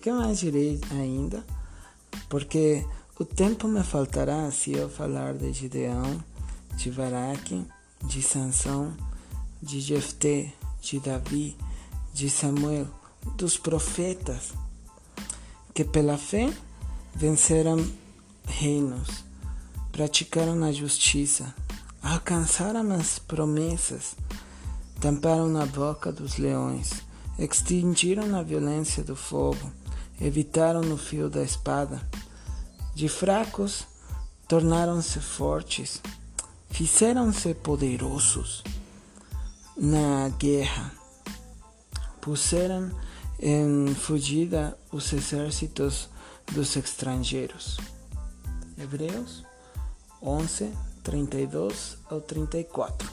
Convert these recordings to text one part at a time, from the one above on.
que mais direi ainda? Porque o tempo me faltará se eu falar de Gideão, de Baraque, de Sansão, de Jefté, de Davi, de Samuel, dos profetas, que pela fé venceram reinos, praticaram a justiça, alcançaram as promessas, tamparam na boca dos leões, extinguiram a violência do fogo, evitaram o fio da espada. De fracos tornaram-se fortes, fizeram-se poderosos na guerra, puseram em fugida os exércitos dos estrangeiros. Hebreus 11, 32 ao 34.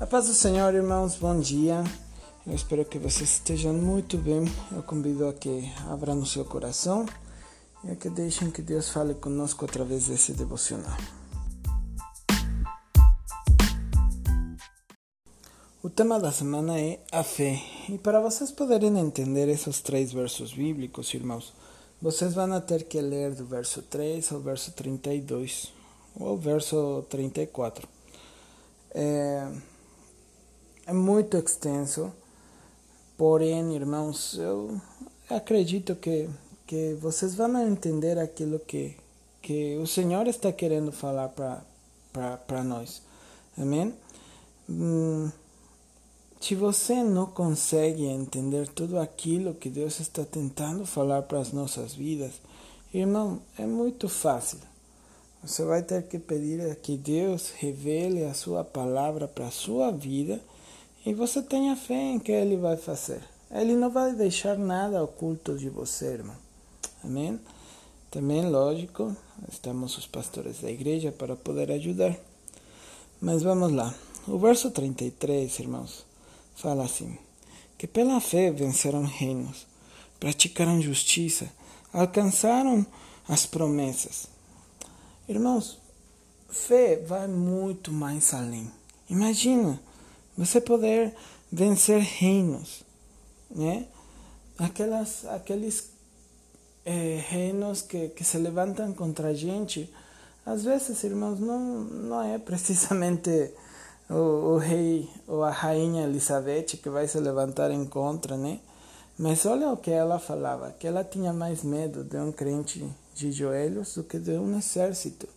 A paz do Senhor, irmãos, bom dia. Eu espero que vocês estejam muito bem. Eu convido a que abram o seu coração e a que deixem que Deus fale conosco através desse devocional. O tema da semana é a fé. E para vocês poderem entender esses três versos bíblicos, irmãos, vocês vão ter que ler do verso 3 ao verso 32, ou verso 34. É, é muito extenso, porém, irmãos, eu acredito que, que vocês vão entender aquilo que, que o Senhor está querendo falar para nós. Amém? Hum, se você não consegue entender tudo aquilo que Deus está tentando falar para as nossas vidas, irmão, é muito fácil. Você vai ter que pedir que Deus revele a sua palavra para a sua vida e você tenha fé em que Ele vai fazer. Ele não vai deixar nada oculto de você, irmão. Amém? Também, lógico, estamos os pastores da igreja para poder ajudar. Mas vamos lá. O verso 33, irmãos fala assim: que pela fé venceram reinos, praticaram justiça, alcançaram as promessas. Irmãos, fé vai muito mais além. Imagina você poder vencer reinos, né? Aquelas, aqueles é, reinos que, que se levantam contra a gente, às vezes, irmãos, não, não é precisamente o, o rei ou a rainha Elizabeth que vai se levantar em contra, né? Mas olha o que ela falava, que ela tinha mais medo de um crente de joelhos do que de um exército.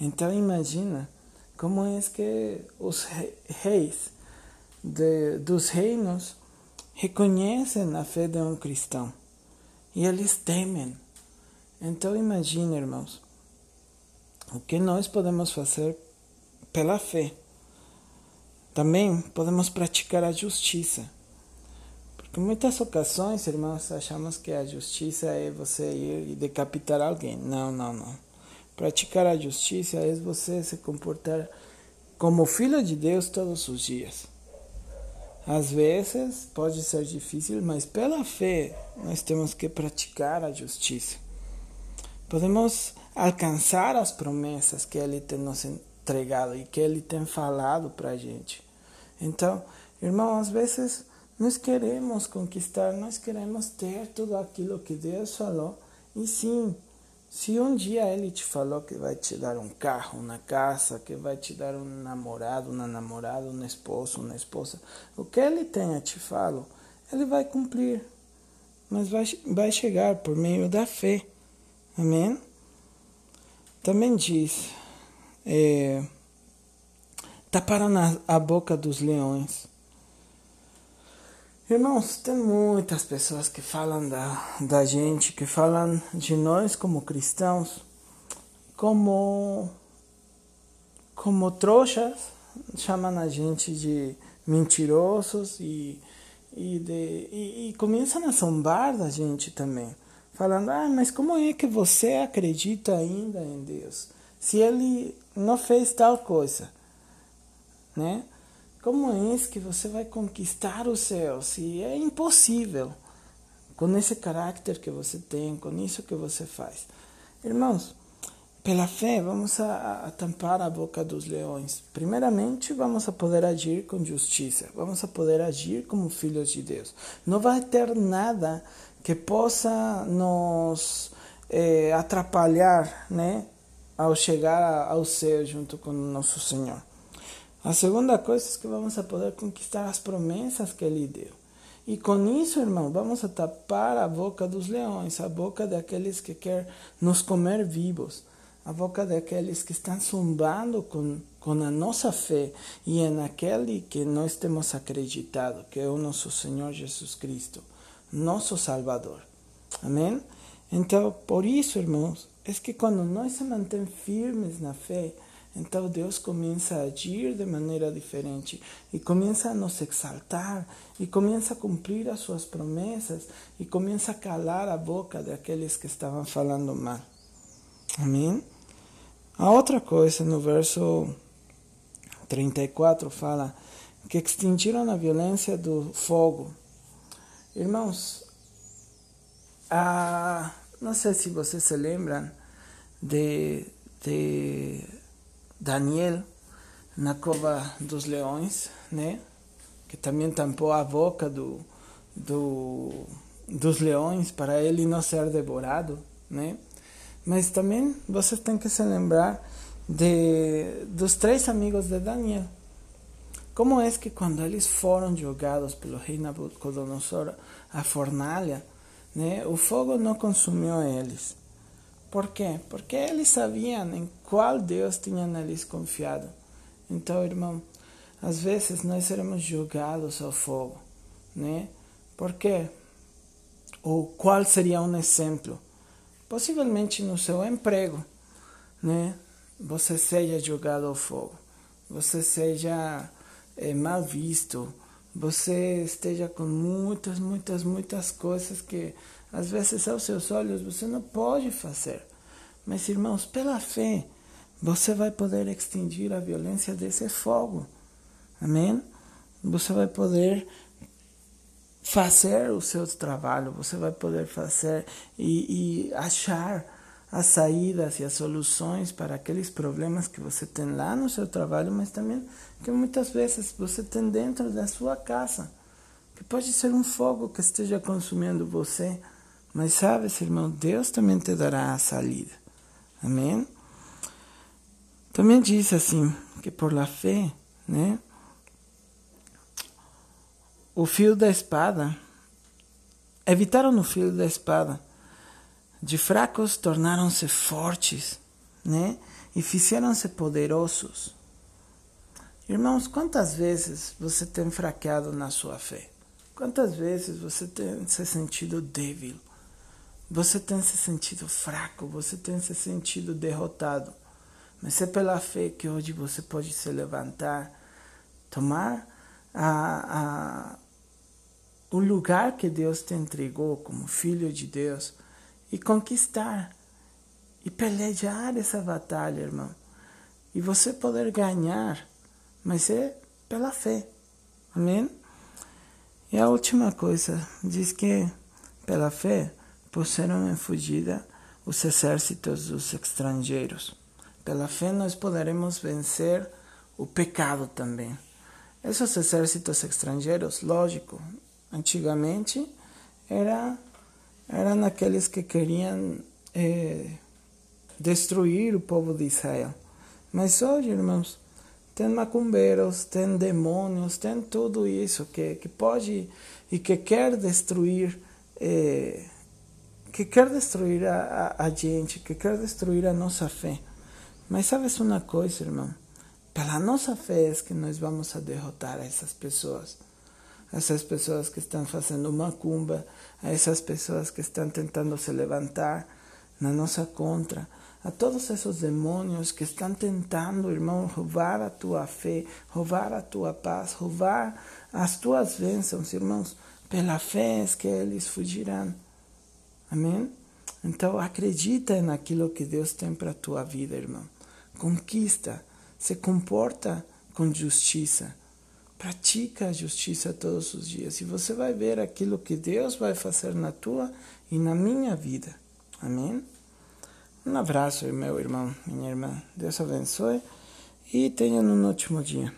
Então imagina como é que os reis de, dos reinos reconhecem a fé de um cristão e eles temem. Então imagina, irmãos, o que nós podemos fazer pela fé. Também podemos praticar a justiça. Porque muitas ocasiões, irmãos, achamos que a justiça é você ir e decapitar alguém. Não, não, não. Praticar a justiça é você se comportar como filho de Deus todos os dias. Às vezes pode ser difícil, mas pela fé nós temos que praticar a justiça. Podemos alcançar as promessas que Ele tem nos entregado e que Ele tem falado para a gente. Então, irmão, às vezes nós queremos conquistar, nós queremos ter tudo aquilo que Deus falou. E sim, se um dia Ele te falou que vai te dar um carro, uma casa, que vai te dar um namorado, uma namorada, um esposo, uma esposa, o que Ele tem a te falo, Ele vai cumprir. Mas vai, vai chegar por meio da fé. Amém? Também diz. É, taparam a boca dos leões. Irmãos, tem muitas pessoas que falam da, da gente, que falam de nós como cristãos, como, como trouxas, chamam a gente de mentirosos e, e, de, e, e começam a zombar da gente também, falando: ah, mas como é que você acredita ainda em Deus? Se ele não fez tal coisa né? Como é que você vai conquistar o céu se é impossível com esse caráter que você tem, com isso que você faz? Irmãos, pela fé, vamos a, a, tampar a boca dos leões. Primeiramente, vamos a poder agir com justiça, vamos a poder agir como filhos de Deus. Não vai ter nada que possa nos eh, atrapalhar, né, ao chegar ao céu junto com nosso Senhor. A segunda coisa é que vamos a poder conquistar as promessas que Ele deu. E com isso, irmão, vamos a tapar a boca dos leões, a boca daqueles que querem nos comer vivos a boca daqueles que estão zumbando com, com a nossa fé e em aquele que nós temos acreditado, que é o nosso Senhor Jesus Cristo, nosso Salvador. Amém? Então, por isso, irmãos, é que quando nós se mantemos firmes na fé, então Deus começa a agir de maneira diferente e começa a nos exaltar e começa a cumprir as suas promessas e começa a calar a boca daqueles que estavam falando mal. Amém? A outra coisa, no verso 34, fala que extinguiram a violência do fogo. Irmãos, a, não sei se vocês se lembram de, de Daniel na cova dos leões, né? que também tampou a boca do, do, dos leões para ele não ser devorado, né? Mas também você tem que se lembrar de, dos três amigos de Daniel. Como é que quando eles foram jogados pelo rei Nabucodonosor à fornalha, né, o fogo não consumiu eles? Por quê? Porque eles sabiam em qual Deus tinha neles confiado. Então, irmão, às vezes nós seremos jogados ao fogo, né? Por quê? Ou qual seria um exemplo? possivelmente no seu emprego, né? Você seja jogado ao fogo, você seja é, mal visto, você esteja com muitas, muitas, muitas coisas que às vezes aos seus olhos você não pode fazer. Mas irmãos, pela fé, você vai poder extinguir a violência desse fogo. Amém? Você vai poder fazer o seu trabalho, você vai poder fazer e, e achar as saídas e as soluções para aqueles problemas que você tem lá no seu trabalho, mas também que muitas vezes você tem dentro da sua casa, que pode ser um fogo que esteja consumindo você, mas sabe, irmão, Deus também te dará a saída. Amém? Também diz assim, que por la fé, né? o fio da espada. Evitaram o fio da espada. De fracos tornaram-se fortes, né? E fizeram-se poderosos. Irmãos, quantas vezes você tem fraqueado na sua fé? Quantas vezes você tem se sentido débil? Você tem se sentido fraco? Você tem se sentido derrotado? Mas é pela fé que hoje você pode se levantar, tomar a, a o lugar que Deus te entregou como filho de Deus e conquistar e pelejar essa batalha, irmão. E você poder ganhar, mas é pela fé. Amém? E a última coisa, diz que pela fé puseram em fugida os exércitos dos estrangeiros. Pela fé nós poderemos vencer o pecado também. Esses exércitos estrangeiros, lógico, antigamente era eram aqueles que queriam é, destruir o povo de Israel. Mas hoje, irmãos, tem macumbeiros, tem demônios, tem tudo isso que, que pode e que quer destruir, é, que quer destruir a, a, a gente, que quer destruir a nossa fé. Mas sabes uma coisa, irmão? Pela nossa fé é que nós vamos a derrotar essas pessoas essas pessoas que estão fazendo macumba, a essas pessoas que estão tentando se levantar na nossa contra, a todos esses demônios que estão tentando, irmão, roubar a tua fé, roubar a tua paz, roubar as tuas bênçãos, irmãos. Pela fé é que eles fugirão. Amém? Então acredita naquilo que Deus tem para a tua vida, irmão. Conquista, se comporta com justiça. Pratica a justiça todos os dias e você vai ver aquilo que Deus vai fazer na tua e na minha vida. Amém? Um abraço, meu irmão, minha irmã. Deus abençoe e tenham um ótimo dia.